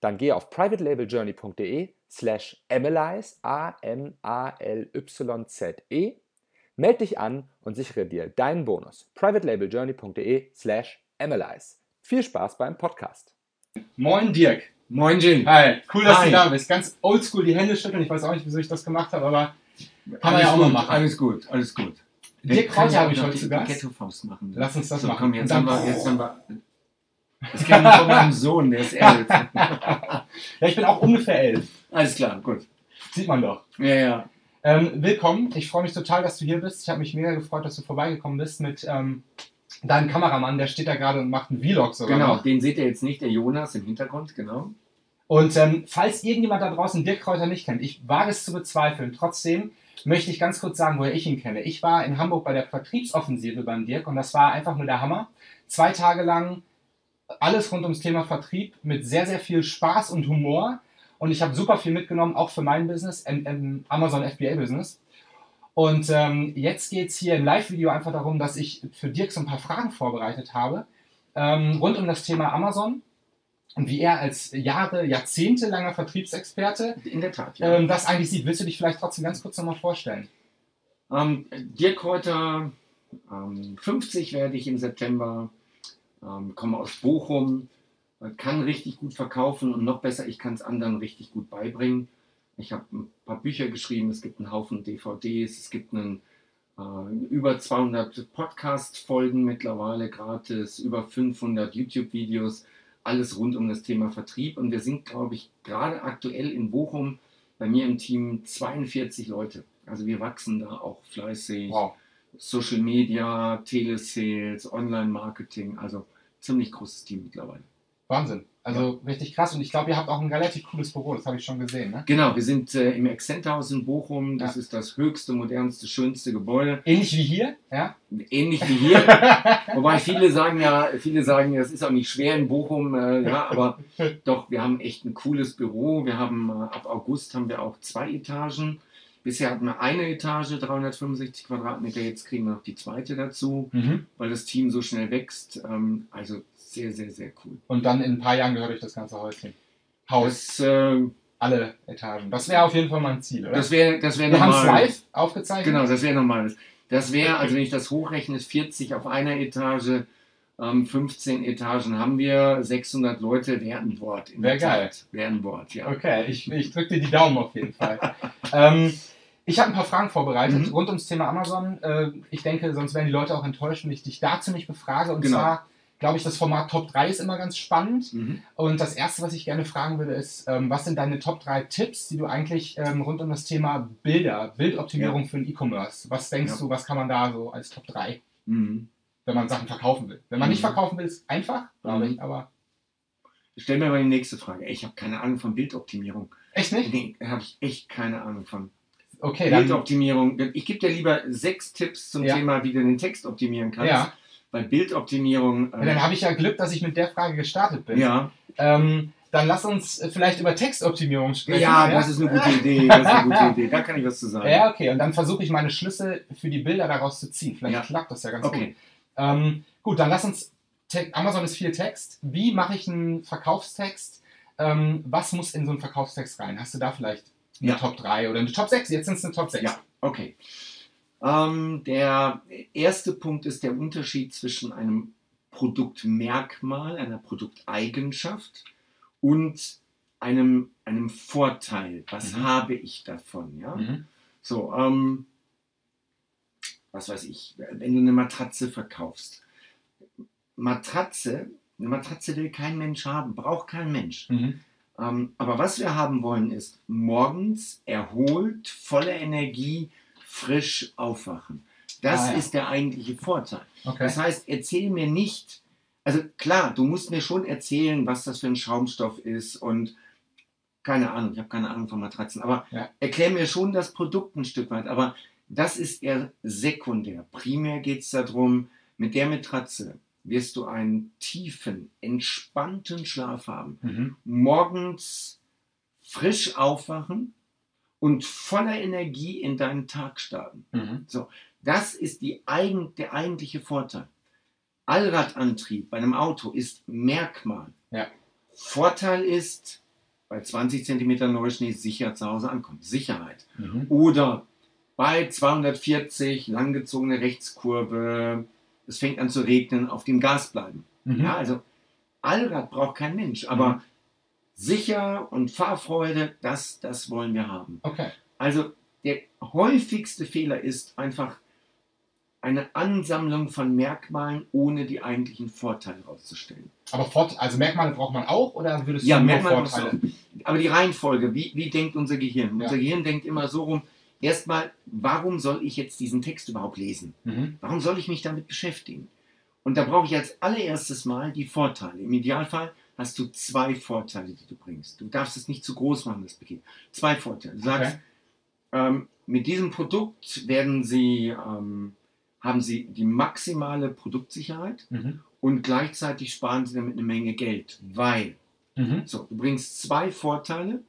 dann geh auf privatelabeljourney.de slash analyze, A-M-A-L-Y-Z-E, melde dich an und sichere dir deinen Bonus. privatelabeljourney.de slash analyze. Viel Spaß beim Podcast. Moin Dirk. Moin Jin. Hi, cool, dass Hi. du da bist. Ganz oldschool die Hände schütteln. Ich weiß auch nicht, wieso ich das gemacht habe, aber kann man ja auch mal gut, machen. Alles gut, alles gut. Dirk ja habe ich heute zu die Gast. Ghetto-Faust machen. Lass uns das so, machen. Komm, jetzt haben wir, jetzt haben wir. Das kenne ich von meinem Sohn, der ist elf. Ja, ich bin auch ungefähr elf. Alles klar, gut. Sieht man doch. Ja, ja. Ähm, willkommen. Ich freue mich total, dass du hier bist. Ich habe mich mega gefreut, dass du vorbeigekommen bist mit ähm, deinem Kameramann. Der steht da gerade und macht einen Vlog sogar Genau, noch. den seht ihr jetzt nicht, der Jonas im Hintergrund, genau. Und ähm, falls irgendjemand da draußen Dirk Kräuter nicht kennt, ich wage es zu bezweifeln. Trotzdem möchte ich ganz kurz sagen, woher ich ihn kenne. Ich war in Hamburg bei der Vertriebsoffensive beim Dirk und das war einfach nur der Hammer. Zwei Tage lang alles rund ums Thema Vertrieb mit sehr, sehr viel Spaß und Humor. Und ich habe super viel mitgenommen, auch für mein Business, im, im Amazon FBA Business. Und ähm, jetzt geht es hier im Live-Video einfach darum, dass ich für Dirk so ein paar Fragen vorbereitet habe, ähm, rund um das Thema Amazon und wie er als Jahre, jahrzehntelanger Vertriebsexperte In der Tat, ja. ähm, das eigentlich sieht. Willst du dich vielleicht trotzdem ganz kurz nochmal vorstellen? Ähm, Dirk heute, ähm, 50 werde ich im September, ähm, komme aus Bochum, äh, kann richtig gut verkaufen und noch besser, ich kann es anderen richtig gut beibringen. Ich habe ein paar Bücher geschrieben, es gibt einen Haufen DVDs, es gibt einen, äh, über 200 Podcast-Folgen mittlerweile gratis, über 500 YouTube-Videos, alles rund um das Thema Vertrieb. Und wir sind, glaube ich, gerade aktuell in Bochum bei mir im Team 42 Leute. Also wir wachsen da auch fleißig. Wow. Social Media, Telesales, Online-Marketing, also ziemlich großes Team mittlerweile. Wahnsinn. Also richtig krass. Und ich glaube, ihr habt auch ein relativ cooles Büro, das habe ich schon gesehen. Ne? Genau, wir sind äh, im Accent-Haus in Bochum. Das Ja. ist das höchste, modernste, schönste Gebäude. Ähnlich wie hier, ja? Ähnlich wie hier. Wobei viele sagen ja, viele sagen, ja, es ist auch nicht schwer in Bochum, äh, ja, aber doch, wir haben echt ein cooles Büro. Wir haben äh, ab August haben wir auch zwei Etagen. Bisher hatten wir eine Etage, 365 Quadratmeter, jetzt kriegen wir noch die zweite dazu, Mhm. weil das Team so schnell wächst. Ähm, also sehr, sehr, sehr cool. Und dann in ein paar Jahren gehört euch das ganze Häuschen. Haus, Das, äh, alle Etagen. Das wäre auf jeden Fall mein Ziel, oder? das wäre das wär Wir haben es live aufgezeichnet. Genau, das wäre normal. Das wäre, also wenn ich das hochrechne, ist 40 auf einer Etage, ähm, 15 Etagen haben wir, 600 Leute, wäre ein Wort. in Wär der geil. Wäre ein Wort, ja. Okay, ich, ich drücke dir die Daumen auf jeden Fall. ähm, ich habe ein paar Fragen vorbereitet Mhm. rund ums Thema Amazon. Äh, ich denke, sonst wären die Leute auch enttäuscht, wenn ich dich dazu nicht befrage. Und Genau. zwar, glaube ich, das Format Top 3 ist immer ganz spannend. Mhm. Und das Erste, was ich gerne fragen würde, ist, ähm, was sind deine Top 3 Tipps, die du eigentlich ähm, rund um das Thema Bilder, Bildoptimierung für den E-Commerce, was denkst Ja. du, was kann man da so als Top 3, Mhm. wenn man Sachen verkaufen will? Wenn man nicht Mhm. verkaufen will, ist einfach, glaube Mhm. ich, aber Stell mir mal die nächste Frage. Ich habe keine Ahnung von Bildoptimierung. echt nicht? Nee, habe ich echt keine Ahnung von. Okay, dann, Bildoptimierung. Ich gebe dir lieber sechs Tipps zum Ja. Thema, wie du den Text optimieren kannst. ja, Weil Bildoptimierung. ja, dann habe ich ja Glück, dass ich mit der Frage gestartet bin. ja, Ähm, dann lass uns äh, vielleicht über Textoptimierung sprechen. ja, das ist eine gute Idee. Das ist eine gute Idee. Da kann ich was zu sagen. Ja, okay, und dann versuche ich meine Schlüsse für die Bilder daraus zu ziehen. Vielleicht klappt das ja ganz gut. Okay. Ähm, gut, dann lass uns. Amazon ist viel Text. Wie mache ich einen Verkaufstext? Ähm, was muss in so einen Verkaufstext rein? Hast du da vielleicht eine Ja. Top 3 oder eine Top 6? Jetzt sind es eine Top 6. Ja, okay. Ähm, der erste Punkt ist der Unterschied zwischen einem Produktmerkmal, einer Produkteigenschaft und einem, einem Vorteil. Was Mhm. habe ich davon? Ja? Mhm. So, ähm, was weiß ich, wenn du eine Matratze verkaufst. Matratze, eine Matratze will kein Mensch haben, braucht kein Mensch. Mhm. Ähm, aber was wir haben wollen, ist morgens erholt, voller Energie, frisch aufwachen. Das Ah, ja. ist der eigentliche Vorteil. Okay. Das heißt, erzähl mir nicht, also klar, du musst mir schon erzählen, was das für ein Schaumstoff ist und keine Ahnung, ich habe keine Ahnung von Matratzen, aber Ja. erklär mir schon das Produkt ein Stück weit. Aber das ist eher sekundär. Primär geht es darum, mit der Matratze wirst du einen tiefen, entspannten Schlaf haben. Mhm. Morgens frisch aufwachen und voller Energie in deinen Tag starten. Mhm. Das ist die eigen, der eigentliche Vorteil. Allradantrieb bei einem Auto ist Merkmal. Ja. Vorteil ist, bei 20 cm Neuschnee sicher zu Hause ankommen. Sicherheit. Mhm. Oder bei 240 langgezogene Rechtskurve, es fängt an zu regnen, auf dem Gas bleiben. Mhm. Ja, also Allrad braucht kein Mensch, aber Mhm. sicher und Fahrfreude, das, das wollen wir haben. Okay. Also der häufigste Fehler ist einfach eine Ansammlung von Merkmalen, ohne die eigentlichen Vorteile herauszustellen. Aber Fort also Merkmale braucht man auch oder würdest du Ja, nur Merkmale Vorteile? Aber die Reihenfolge, wie, wie denkt unser Gehirn? Ja. Unser Gehirn denkt immer so rum, erstmal, warum soll ich jetzt diesen Text überhaupt lesen? Mhm. Warum soll ich mich damit beschäftigen? Und da brauche ich als allererstes Mal die Vorteile. Im Idealfall hast du zwei Vorteile, die du bringst. Du darfst es nicht zu groß machen, das Paket. Zwei Vorteile. Du sagst, Okay. ähm, mit diesem Produkt werden Sie, ähm, haben Sie die maximale Produktsicherheit Mhm. und gleichzeitig sparen Sie damit eine Menge Geld, weil Mhm. so, du bringst zwei Vorteile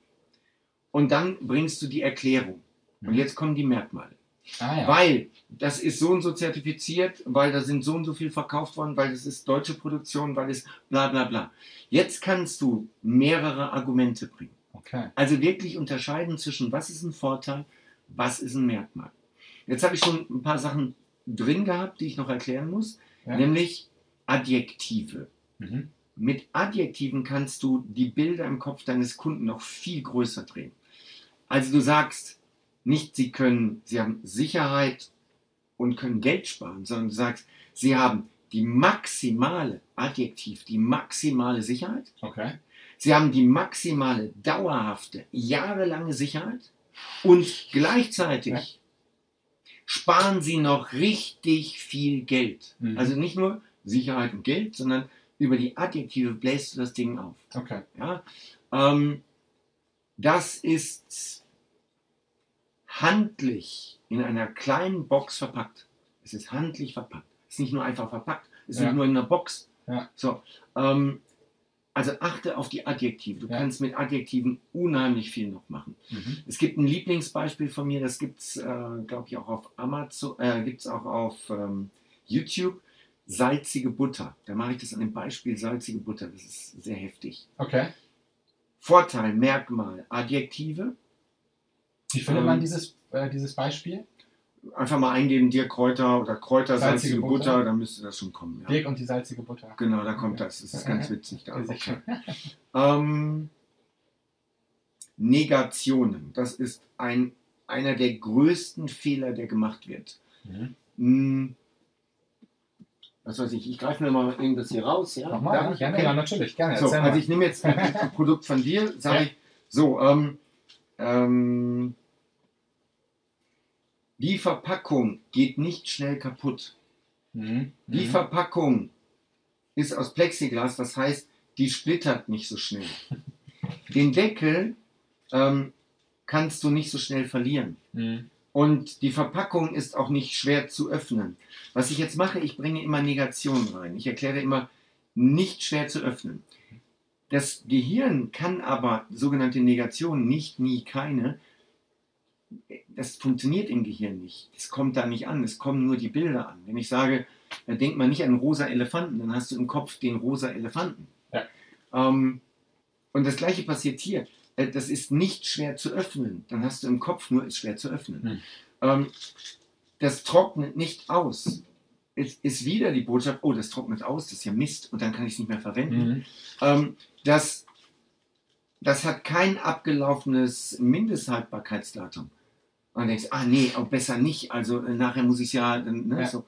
und dann bringst du die Erklärung. Und jetzt kommen die Merkmale. Ah ja. Weil das ist so und so zertifiziert, weil da sind so und so viel verkauft worden, weil das ist deutsche Produktion, weil es bla bla bla. Jetzt kannst du mehrere Argumente bringen. Okay. Also wirklich unterscheiden zwischen was ist ein Vorteil, was ist ein Merkmal. Jetzt habe ich schon ein paar Sachen drin gehabt, die ich noch erklären muss, Ja. nämlich Adjektive. Mhm. Mit Adjektiven kannst du die Bilder im Kopf deines Kunden noch viel größer drehen. Also du sagst nicht, sie können, sie haben Sicherheit und können Geld sparen, sondern du sagst, sie haben die maximale Adjektiv, die maximale Sicherheit. Okay. Sie haben die maximale, dauerhafte, jahrelange Sicherheit und gleichzeitig Ja. sparen Sie noch richtig viel Geld. Mhm. Also nicht nur Sicherheit und Geld, sondern über die Adjektive bläst du das Ding auf. Okay. Ja? Ähm, das ist handlich in einer kleinen Box verpackt. Es ist handlich verpackt. Es ist nicht nur einfach verpackt. Es ist Ja. nicht nur in einer Box. Ja. So, ähm, also achte auf die Adjektive. Du Ja. kannst mit Adjektiven unheimlich viel noch machen. Mhm. Es gibt ein Lieblingsbeispiel von mir, das gibt es, äh, glaube ich, auch auf Amazon, äh, gibt es auch auf ähm, YouTube. Salzige Butter. Da mache ich das an dem Beispiel salzige Butter. Das ist sehr heftig. Okay. Vorteil, Merkmal, Adjektive. Wie findet man Ähm, dieses, äh, dieses Beispiel? Einfach mal eingeben, Dirk Kräuter oder Kräuter, Salzige salzige, Butter. Butter. dann müsste das schon kommen. Ja. Dirk und die salzige Butter. Genau, da kommt das. Das ist ganz witzig. Da. Schön. Ähm, Negationen. Das ist ein, einer der größten Fehler, der gemacht wird. Mhm. Hm, was weiß ich, ich greife mir mal irgendwas hier raus. Ja? Nochmal, Darf ja, ich? gerne, Okay. ja, natürlich, gerne. So, also mal. ich nehme jetzt ein Produkt von dir, sage Ja. ich, so, ähm, ähm, die Verpackung geht nicht schnell kaputt. Mhm. Die Mhm. Verpackung ist aus Plexiglas, das heißt, die splittert nicht so schnell. Den Deckel ähm, kannst du nicht so schnell verlieren. Mhm. Und die Verpackung ist auch nicht schwer zu öffnen. Was ich jetzt mache, ich bringe immer Negationen rein. Ich erkläre immer, nicht schwer zu öffnen. Das Gehirn kann aber sogenannte Negationen, nicht, nie, keine, das funktioniert im Gehirn nicht. Es kommt da nicht an, es kommen nur die Bilder an. Wenn ich sage, äh, denk mal nicht an einen rosa Elefanten, dann hast du im Kopf den rosa Elefanten. Ja. Ähm, und das gleiche passiert hier. Äh, Das ist nicht schwer zu öffnen. Dann hast du im Kopf nur, ist schwer zu öffnen. Hm. Ähm, das trocknet nicht aus. Es ist wieder die Botschaft, oh, das trocknet aus, das ist ja Mist und dann kann ich es nicht mehr verwenden. Mhm. Ähm, das, das hat kein abgelaufenes Mindesthaltbarkeitsdatum. Und dann denkst ah nee, auch besser nicht. Also äh, nachher muss ich ja, dann, ne, Ja. so.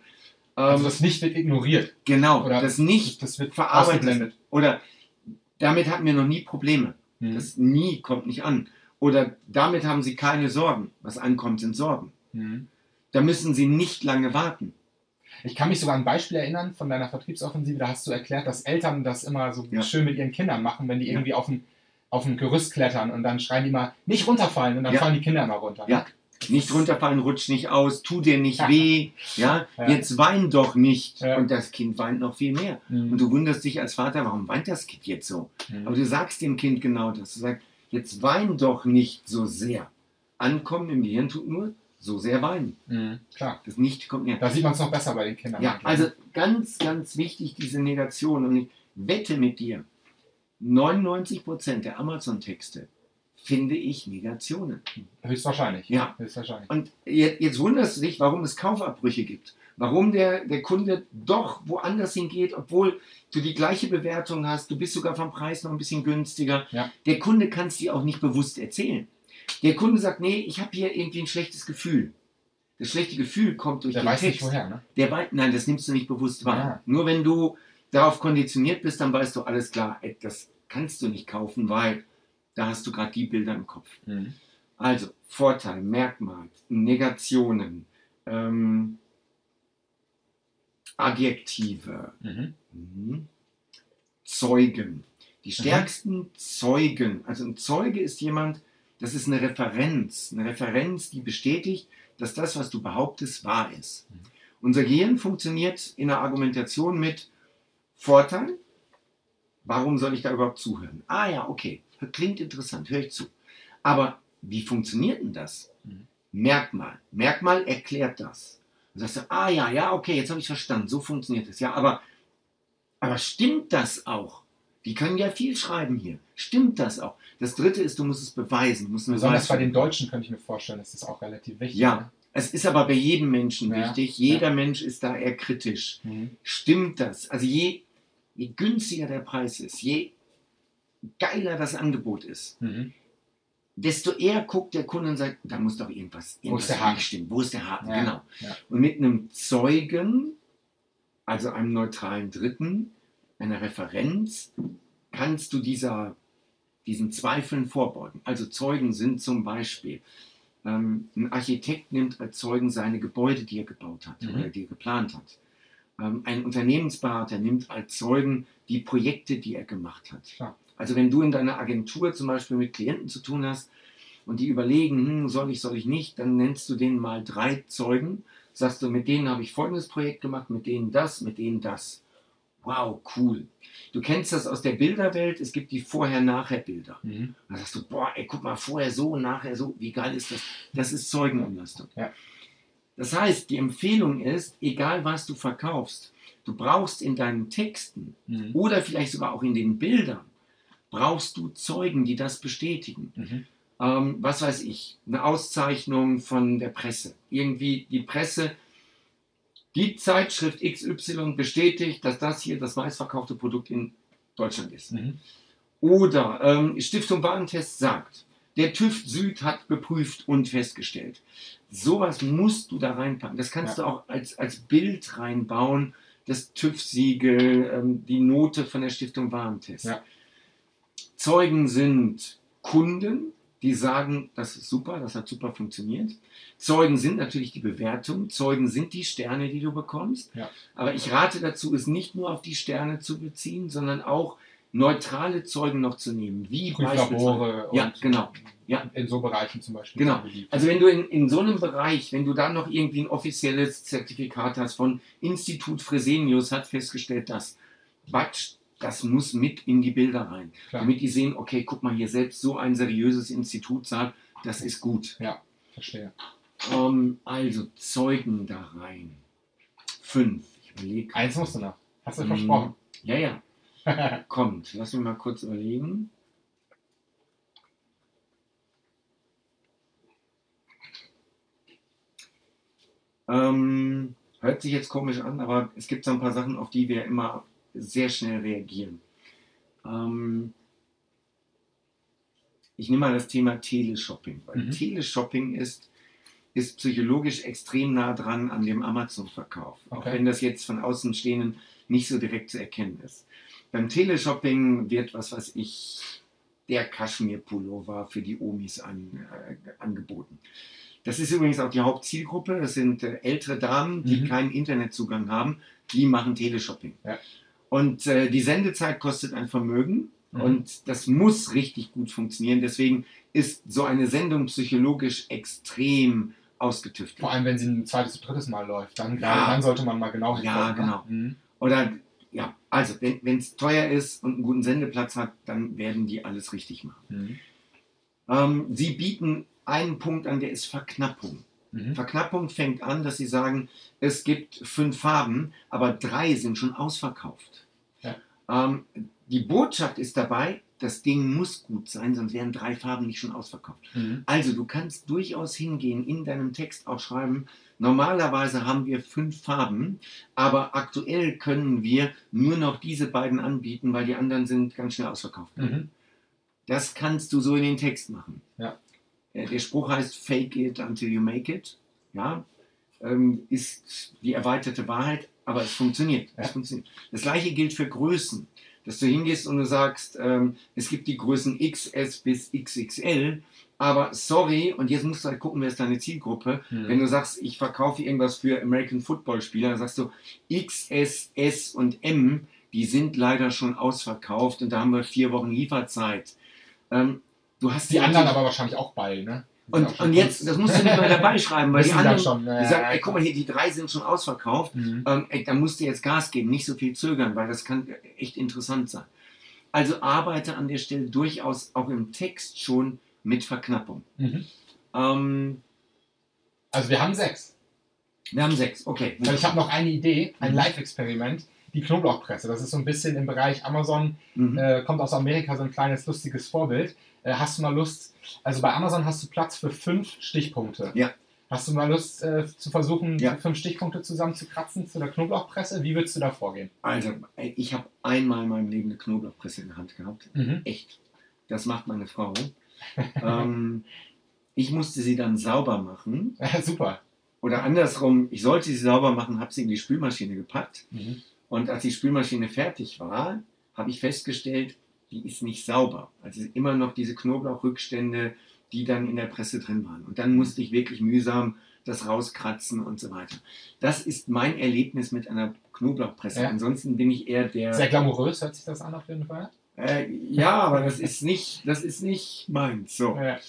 Also Ähm, das nicht wird ignoriert. genau, Oder das nicht Das wird verarbeitet. Oder damit hatten wir noch nie Probleme. Mhm. Das nie kommt nicht an. Oder damit haben sie keine Sorgen. Was ankommt, sind Sorgen. Mhm. Da müssen sie nicht lange warten. Ich kann mich sogar an ein Beispiel erinnern von deiner Vertriebsoffensive. Da hast du erklärt, dass Eltern das immer so Ja. schön mit ihren Kindern machen, wenn die irgendwie auf ein, auf ein Gerüst klettern und dann schreien die immer, nicht runterfallen und dann fallen die Kinder immer runter. Ja. Nicht runterfallen, rutsch nicht aus, tu dir nicht weh. Ja, Ja. jetzt wein doch nicht. Ja. Und das Kind weint noch viel mehr. Mhm. Und du wunderst dich als Vater, warum weint das Kind jetzt so? Mhm. Aber du sagst dem Kind genau das. Du sagst, jetzt wein doch nicht so sehr. Ankommen im Gehirn tut nur so sehr weinen. Mhm. Klar. Das nicht kommt näher. Da sieht man es noch besser bei den Kindern. Ja, also ganz, ganz wichtig diese Negation. Und ich wette mit dir, 99% der Amazon-Texte finde ich Negationen. Höchstwahrscheinlich. Ja. Höchstwahrscheinlich. Und jetzt, jetzt wunderst du dich, warum es Kaufabbrüche gibt. Warum der, der Kunde doch woanders hingeht, obwohl du die gleiche Bewertung hast. Du bist sogar vom Preis noch ein bisschen günstiger. Ja. Der Kunde kann es dir auch nicht bewusst erzählen. Der Kunde sagt, nee, ich habe hier irgendwie ein schlechtes Gefühl. Das schlechte Gefühl kommt durch Der den weiß Text. nicht woher, ne? Der weiß, nein, das nimmst du nicht bewusst wahr. Ja. Nur wenn du darauf konditioniert bist, dann weißt du, alles klar, ey, das kannst du nicht kaufen, weil da hast du gerade die Bilder im Kopf. Mhm. Also Vorteil, Merkmal, Negationen, ähm, Adjektive, Mhm. mhm. Zeugen. Die stärksten Zeugen, also ein Zeuge ist jemand, das ist eine Referenz, eine Referenz, die bestätigt, dass das, was du behauptest, wahr ist. Mhm. Unser Gehirn funktioniert in der Argumentation mit Vorteil. Warum soll ich da überhaupt zuhören? Ah ja, okay, klingt interessant, höre ich zu. Aber wie funktioniert denn das? Mhm. Merkmal. Merkmal erklärt das. Dann sagst du, ah ja, ja, okay, jetzt habe ich verstanden, so funktioniert es. Ja, aber, aber stimmt das auch? Die können ja viel schreiben hier. Stimmt das auch? Das dritte ist, du musst es beweisen. Du musst Besonders Beweis bei den. Deutschen könnte ich mir vorstellen, ist das auch relativ wichtig. Ja. Es ist aber bei jedem Menschen Ja, wichtig. Jeder Mensch ist da eher kritisch. Ne? Mhm. Stimmt das? Also je, je günstiger der Preis ist, je geiler das Angebot ist, Mhm. desto eher guckt der Kunde und sagt, da muss doch irgendwas, Wo irgendwas ist der Haken? nicht stimmen. Wo ist der Haken? Ja, Genau. ja. Und mit einem Zeugen, also einem neutralen Dritten, einer Referenz, kannst du dieser, diesen Zweifeln vorbeugen. Also Zeugen sind zum Beispiel, ähm, ein Architekt nimmt als Zeugen seine Gebäude, die er gebaut hat Mhm. oder die er geplant hat. Ähm, ein Unternehmensberater nimmt als Zeugen die Projekte, die er gemacht hat. Klar. Also wenn du in deiner Agentur zum Beispiel mit Klienten zu tun hast und die überlegen, hm, soll ich, soll ich nicht, dann nennst du denen mal drei Zeugen, sagst du, mit denen habe ich folgendes Projekt gemacht, mit denen das, mit denen das. Wow, cool. Du kennst das aus der Bilderwelt, es gibt die Vorher-Nachher-Bilder. Mhm. Dann sagst du, boah, ey, guck mal, vorher so, nachher so, wie geil ist das? Das ist Zeugenumlastung. Ja. Das heißt, die Empfehlung ist, egal was du verkaufst, du brauchst in deinen Texten Mhm. oder vielleicht sogar auch in den Bildern, brauchst du Zeugen, die das bestätigen. Mhm. Ähm, was weiß ich, eine Auszeichnung von der Presse. Irgendwie die Presse, die Zeitschrift XY bestätigt, dass das hier das meistverkaufte Produkt in Deutschland ist. Mhm. Oder ähm, Stiftung Warentest sagt, der TÜV Süd hat geprüft und festgestellt. Sowas musst du da reinpacken. Das kannst Ja. du auch als, als Bild reinbauen. Das TÜV-Siegel, ähm, die Note von der Stiftung Warentest. Ja. Zeugen sind Kunden, die sagen, das ist super, das hat super funktioniert. Zeugen sind natürlich die Bewertung. Zeugen sind die Sterne, die du bekommst. Ja. Aber ich rate dazu, es nicht nur auf die Sterne zu beziehen, sondern auch neutrale Zeugen noch zu nehmen. Wie Prüflabore Ja, und genau. Ja. in so Bereichen zum Beispiel. Genau. Also wenn du in, in so einem Bereich, wenn du da noch irgendwie ein offizielles Zertifikat hast von Institut Fresenius, hat festgestellt, dass Quatsch, das muss mit in die Bilder rein. Klar. Damit die sehen, okay, guck mal hier selbst, so ein seriöses Institut sagt, das ist gut. Verstehe. Ähm, also Zeugen da rein. Fünf. Ich überlege. Eins musst du noch. Hast du Mhm. versprochen. Ja, ja. Kommt. Lass mich mal kurz überlegen. Ähm, hört sich jetzt komisch an, aber es gibt so ein paar Sachen, auf die wir immer sehr schnell reagieren. Ähm, ich nehme mal das Thema Teleshopping. Weil Mhm. Teleshopping ist, ist psychologisch extrem nah dran an dem Amazon-Verkauf. Auch Okay. wenn das jetzt von Außenstehenden nicht so direkt zu erkennen ist. Beim Teleshopping wird, was weiß ich, der Kaschmir-Pullover für die Omis an, äh, angeboten. Das ist übrigens auch die Hauptzielgruppe. Das sind äh, ältere Damen, die Mhm. keinen Internetzugang haben. Die machen Teleshopping. Ja. Und äh, die Sendezeit kostet ein Vermögen. Mhm. Und das muss richtig gut funktionieren. Deswegen ist so eine Sendung psychologisch extrem ausgetüftelt. Vor allem, wenn sie ein zweites drittes Mal läuft, dann, Ja. dann sollte man mal genau Ja, hingucken, ne? genau. Mhm. Oder ja, also wenn es teuer ist und einen guten Sendeplatz hat, dann werden die alles richtig machen. Mhm. Ähm, sie bieten einen Punkt an, der ist Verknappung. Mhm. Verknappung fängt an, dass sie sagen, es gibt fünf Farben, aber drei sind schon ausverkauft. Ja. Ähm, die Botschaft ist dabei, das Ding muss gut sein, sonst wären drei Farben nicht schon ausverkauft. Mhm. Also du kannst durchaus hingehen, in deinem Text auch schreiben, normalerweise haben wir fünf Farben, aber aktuell können wir nur noch diese beiden anbieten, weil die anderen sind ganz schnell ausverkauft. Mhm. Das kannst du so in den Text machen. Ja. Äh, Der Spruch heißt Fake it until you make it. Ja, ähm, ist die erweiterte Wahrheit, aber es funktioniert. Ja. Es funktioniert. Das gleiche gilt für Größen. Dass du hingehst und du sagst, ähm, es gibt die Größen XS bis XXL, aber sorry, und jetzt musst du halt gucken, wer ist deine Zielgruppe. Mhm. Wenn du sagst, ich verkaufe irgendwas für American Football Spieler, dann sagst du XS, S und M, die sind leider schon ausverkauft und da haben wir vier Wochen Lieferzeit. Ähm, du hast Die anderen natürlich- aber wahrscheinlich auch bei, ne? Die und, und jetzt, das musst du nicht mal dabei schreiben, weil die anderen schon, die ja, sagen, ja, ey, guck mal hier, die drei sind schon ausverkauft. Mhm. Ähm, ey, da musst du jetzt Gas geben, nicht so viel zögern, weil das kann echt interessant sein. Also arbeite an der Stelle durchaus auch im Text schon mit Verknappung. Mhm. Ähm, Also wir haben sechs. wir haben sechs, okay. Also ich habe noch eine Idee, ein Mhm. Live-Experiment. Die Knoblauchpresse. Das ist so ein bisschen im Bereich Amazon, Mhm. äh, kommt aus Amerika, so ein kleines lustiges Vorbild. Äh, hast du mal Lust, also bei Amazon hast du Platz für fünf Stichpunkte. Ja. Hast du mal Lust äh, zu versuchen, Ja. fünf Stichpunkte zusammenzukratzen zu der Knoblauchpresse? Wie würdest du da vorgehen? Also, ey, ich habe einmal in meinem Leben eine Knoblauchpresse in der Hand gehabt. Mhm. Echt. Das macht meine Frau. ähm, ich musste sie dann sauber machen. Super. Oder andersrum, ich sollte sie sauber machen, habe sie in die Spülmaschine gepackt. Mhm. Und als die Spülmaschine fertig war, habe ich festgestellt, die ist nicht sauber. Also immer noch diese Knoblauchrückstände, die dann in der Presse drin waren. Und dann musste ich wirklich mühsam das rauskratzen und so weiter. Das ist mein Erlebnis mit einer Knoblauchpresse. Ja. Ansonsten bin ich eher der. Sehr glamourös hört sich das an auf jeden Fall. Äh, ja, aber das ist nicht, das ist nicht meins. So. Ja.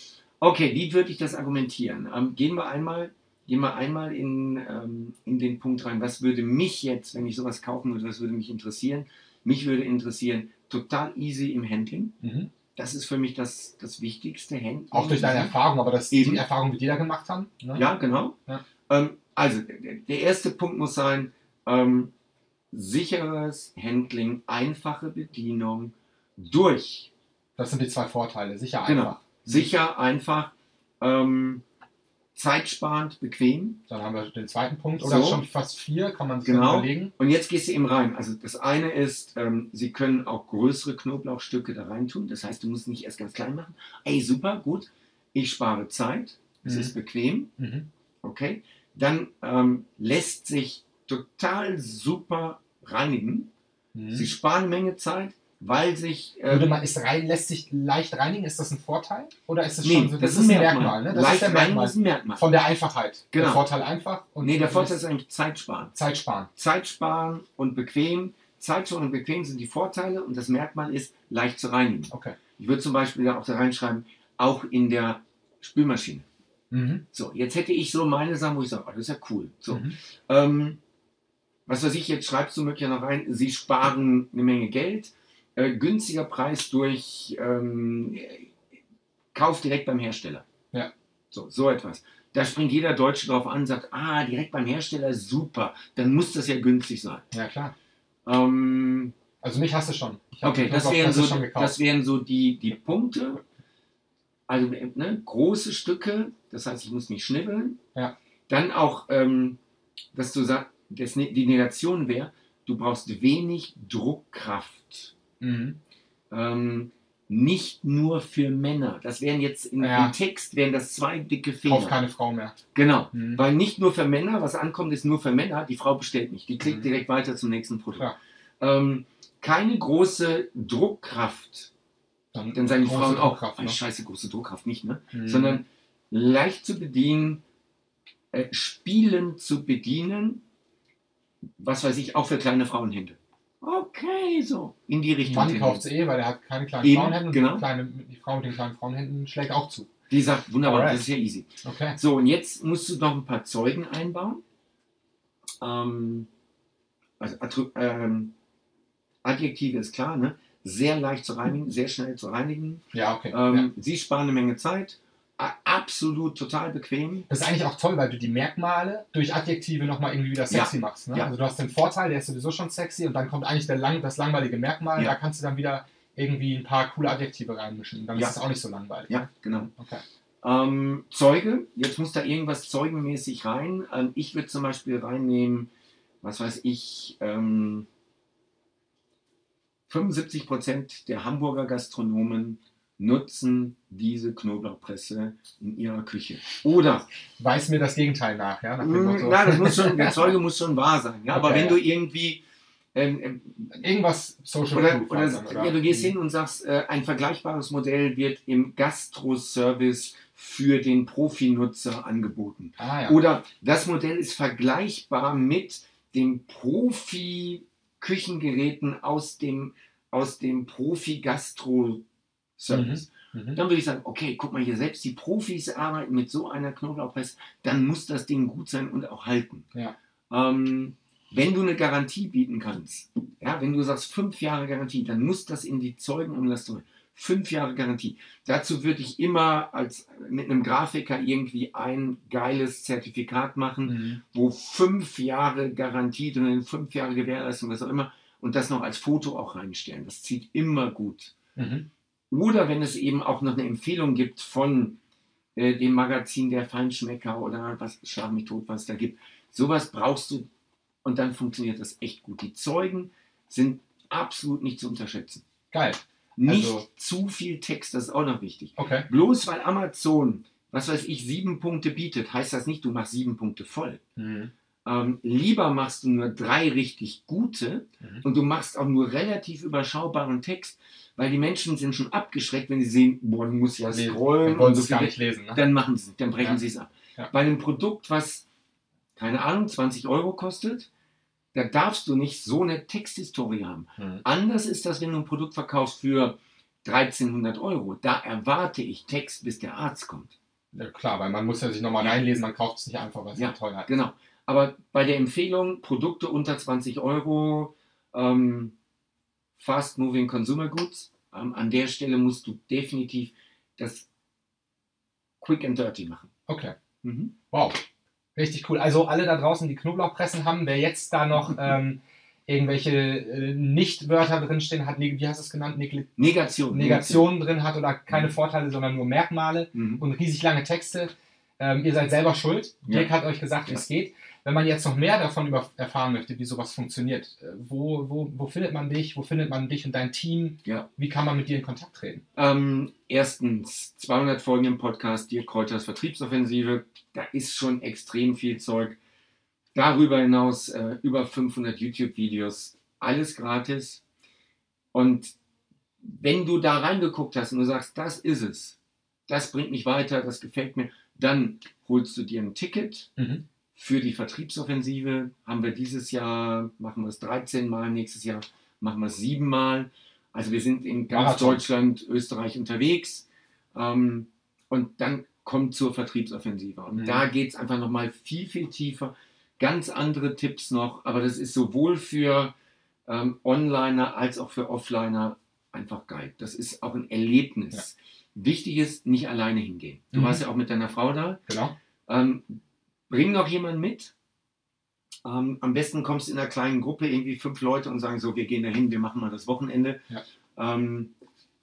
Okay, wie würde ich das argumentieren? Ähm, gehen wir einmal, gehen wir einmal in, ähm, in den Punkt rein. Was würde mich jetzt, wenn ich sowas kaufen würde, was würde mich interessieren? Mich würde interessieren, total easy im Handling. Mhm. Das ist für mich das, das wichtigste Handling. Auch durch deine Erfahrung, aber das Eben. die Erfahrung, die wir da gemacht haben. Ne? Ja, genau. Ja. Ähm, also, der, erste Punkt muss sein, ähm, sicheres Handling, einfache Bedienung durch Das sind die zwei Vorteile. Sicher Genau. einfach. sicher, einfach, ähm, zeitsparend, bequem. Dann haben wir den zweiten Punkt. Oder So. schon fast vier, kann man sich Genau. überlegen. Und jetzt gehst du eben rein. Also das eine ist, ähm, Sie können auch größere Knoblauchstücke da rein tun. Das heißt, du musst nicht erst ganz klein machen. Ey, super, gut. Ich spare Zeit. Es Mhm. ist bequem. Mhm. Okay. Dann ähm, lässt sich total super reinigen. Mhm. Sie sparen eine Menge Zeit, weil sich. ähm, Würde man, ist rein, lässt sich leicht reinigen? Ist das ein Vorteil? Oder ist es nee, schon so? das, ist ein Merkmal. ne? Das Leicht ist der Merkmal. ist ein Merkmal. Von der Einfachheit. Genau. Der Vorteil einfach. Und Nee, der Vorteil ist eigentlich Zeit sparen. Zeit sparen. Zeit sparen und bequem. Zeit sparen und bequem sind die Vorteile und das Merkmal ist leicht zu reinigen. Okay. Ich würde zum Beispiel da auch da reinschreiben, auch in der Spülmaschine. Mhm. So, jetzt hätte ich so meine Sachen, wo ich sage, oh, das ist ja cool. So, Mhm. ähm, was weiß ich, jetzt schreibst du möglicherweise noch rein, sie sparen eine Menge Geld, äh, günstiger Preis durch ähm, Kauf direkt beim Hersteller. Ja. So, so etwas. Da springt jeder Deutsche drauf an und sagt, ah, direkt beim Hersteller, super, dann muss das ja günstig sein. Ja, klar. Ähm, Also mich hast du schon. Okay, das wären so, das wären so die, die Punkte. Also ne, große Stücke, das heißt, ich muss nicht schnibbeln. Ja. Dann auch, ähm, dass du sagst, das, ne- die Negation wäre, du brauchst wenig Druckkraft. Mhm. Ähm, nicht nur für Männer. Das wären jetzt in, Ja. im Text wären das zwei dicke Fehler. keine Frau mehr. Genau. Mhm. Weil nicht nur für Männer, was ankommt, ist nur für Männer. Die Frau bestellt nicht. Die klickt Mhm. direkt weiter zum nächsten Produkt. Klar. Ähm, keine große Druckkraft. Dann, Dann sagen die Frauen auch, Druckkraft, "Ah, ne? scheiße, große Druckkraft nicht, ne? Mhm. Sondern leicht zu bedienen, äh, spielend zu bedienen, was weiß ich, auch für kleine Frauenhände. Okay, so. In die Richtung. Mann kauft es eh, weil er hat keine kleinen Eben, Frauenhände und genau. die, kleine, die Frau mit den kleinen Frauenhänden schlägt auch zu. Die sagt, wunderbar, Alright. das ist ja easy. Okay. So, und jetzt musst du noch ein paar Zeugen einbauen. Ähm, also ähm, Adjektive ist klar, ne? Sehr leicht zu reinigen, sehr schnell zu reinigen. Ja, okay. Ähm, ja. Sie sparen eine Menge Zeit. Absolut total bequem. Das ist eigentlich auch toll, weil du die Merkmale durch Adjektive nochmal irgendwie wieder sexy machst. Ne? Ja. Also du hast den Vorteil, der ist sowieso schon sexy und dann kommt eigentlich der lang, das langweilige Merkmal. Ja. Da kannst du dann wieder irgendwie ein paar coole Adjektive reinmischen. Dann Ja. ist es auch nicht so langweilig. Ja, genau. Okay. Ähm, Zeuge, jetzt muss da irgendwas zeugenmäßig rein. Ähm, ich würde zum Beispiel reinnehmen, was weiß ich, ähm, 75% der Hamburger Gastronomen nutzen diese Knoblauchpresse in ihrer Küche. Oder, Weiß mir das Gegenteil nach, ja? Nach mh, Motto, na, das muss schon, der Zeuge muss schon wahr sein. Ja? Aber Okay, wenn ja. du irgendwie, ähm, ähm, irgendwas Social oder, Proof oder, dann, oder? ja, du gehst Mhm. hin und sagst, äh, ein vergleichbares Modell wird im Gastro-Service für den Profinutzer angeboten. Ah, ja. Oder das Modell ist vergleichbar mit den Profi-Küchengeräten aus dem, aus dem Profi-Gastro-Service. Mhm. Dann würde ich sagen, okay, guck mal hier, selbst die Profis arbeiten mit so einer Knoblauchpresse, dann muss das Ding gut sein und auch halten. Ja. Ähm, wenn du eine Garantie bieten kannst, ja, wenn du sagst fünf Jahre Garantie, dann muss das in die Zeugenumlastung. Fünf Jahre Garantie. Dazu würde ich immer als mit einem Grafiker irgendwie ein geiles Zertifikat machen, Mhm. wo fünf Jahre Garantie drin, fünf Jahre Gewährleistung, was auch immer, und das noch als Foto auch reinstellen. Das zieht immer gut. Mhm. Oder wenn es eben auch noch eine Empfehlung gibt von äh, dem Magazin der Feinschmecker oder was, schlag mich tot, was es da gibt. Sowas brauchst du und dann funktioniert das echt gut. Die Zeugen sind absolut nicht zu unterschätzen. Geil. Nicht Also- zu viel Text, das ist auch noch wichtig. Okay. Bloß weil Amazon, was weiß ich, sieben Punkte bietet, heißt das nicht, du machst sieben Punkte voll. Mhm. Ähm, lieber machst du nur drei richtig gute Mhm. und du machst auch nur relativ überschaubaren Text, weil die Menschen sind schon abgeschreckt, wenn sie sehen, boah, du musst ja scrollen und so gar nicht lesen. Ne? Dann machen sie es, dann brechen Ja. sie es ab. Ja. Bei einem Produkt, was, keine Ahnung, 20 Euro kostet, da darfst du nicht so eine Texthistorie haben. Mhm. Anders ist das, wenn du ein Produkt verkaufst für 1300 Euro. Da erwarte ich Text, bis der Arzt kommt. Ja, klar, weil man muss ja sich nochmal reinlesen, man kauft es nicht einfach, weil es ja teuer ist. Genau. Aber bei der Empfehlung, Produkte unter 20 Euro, ähm, Fast Moving Consumer Goods, ähm, an der Stelle musst du definitiv das Quick and Dirty machen. Okay. Mhm. Wow. Richtig cool. Also alle da draußen, die Knoblauchpressen haben, wer jetzt da noch ähm, irgendwelche äh, Nicht-Wörter drinstehen hat, wie hast du es genannt, Neg Negation. Negationen drin hat oder keine Mhm. Vorteile, sondern nur Merkmale Mhm. und riesig lange Texte. Ähm, ihr seid selber schuld. Ja. Dirk hat euch gesagt, wie es geht. Wenn man jetzt noch mehr davon über erfahren möchte, wie sowas funktioniert, äh, wo, wo, wo findet man dich? Wo findet man dich und dein Team? Ja. Wie kann man mit dir in Kontakt treten? Ähm, erstens, 200 Folgen im Podcast, Dirk Kräuters Vertriebsoffensive. Da ist schon extrem viel Zeug. Darüber hinaus äh, über 500 YouTube-Videos. Alles gratis. Und wenn du da reingeguckt hast und du sagst, das ist es, das bringt mich weiter, das gefällt mir, dann holst du dir ein Ticket Mhm. für die Vertriebsoffensive. Haben wir dieses Jahr, machen wir es 13 Mal, nächstes Jahr machen wir es 7 Mal. Also wir sind in ganz Marathon. Deutschland, Österreich unterwegs. Ähm, und dann kommt zur Vertriebsoffensive. Und Mhm. da geht es einfach nochmal viel, viel tiefer. Ganz andere Tipps noch, aber das ist sowohl für ähm, Onliner als auch für Offliner einfach geil. Das ist auch ein Erlebnis. Wichtig ist, nicht alleine hingehen. Du Mhm. warst ja auch mit deiner Frau da. Genau. Ähm, bring noch jemanden mit. Ähm, am besten kommst du in einer kleinen Gruppe, irgendwie fünf Leute und sagen so, wir gehen dahin, wir machen mal das Wochenende. Ja. Ähm,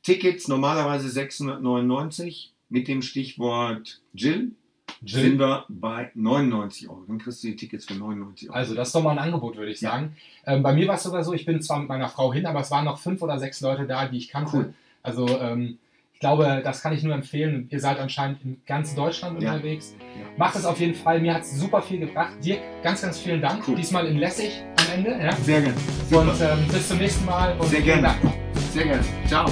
Tickets normalerweise 699 mit dem Stichwort Jill, Jill. sind wir bei 99 Euro. Dann kriegst du die Tickets für 99 Euro. Also das ist doch mal ein Angebot, würde ich Ja. sagen. Ähm, bei mir war es sogar so, ich bin zwar mit meiner Frau hin, aber es waren noch fünf oder sechs Leute da, die ich kannte. Cool. Also ähm, ich glaube, das kann ich nur empfehlen. Ihr seid anscheinend in ganz Deutschland Ja. unterwegs. Ja. Macht es auf jeden Fall. Mir hat es super viel gebracht. Dirk, ganz, ganz vielen Dank. Cool. Diesmal in Lessig am Ende. Ja? Sehr gerne. Und ähm, bis zum nächsten Mal. Sehr gerne. Sehr gerne. Ciao.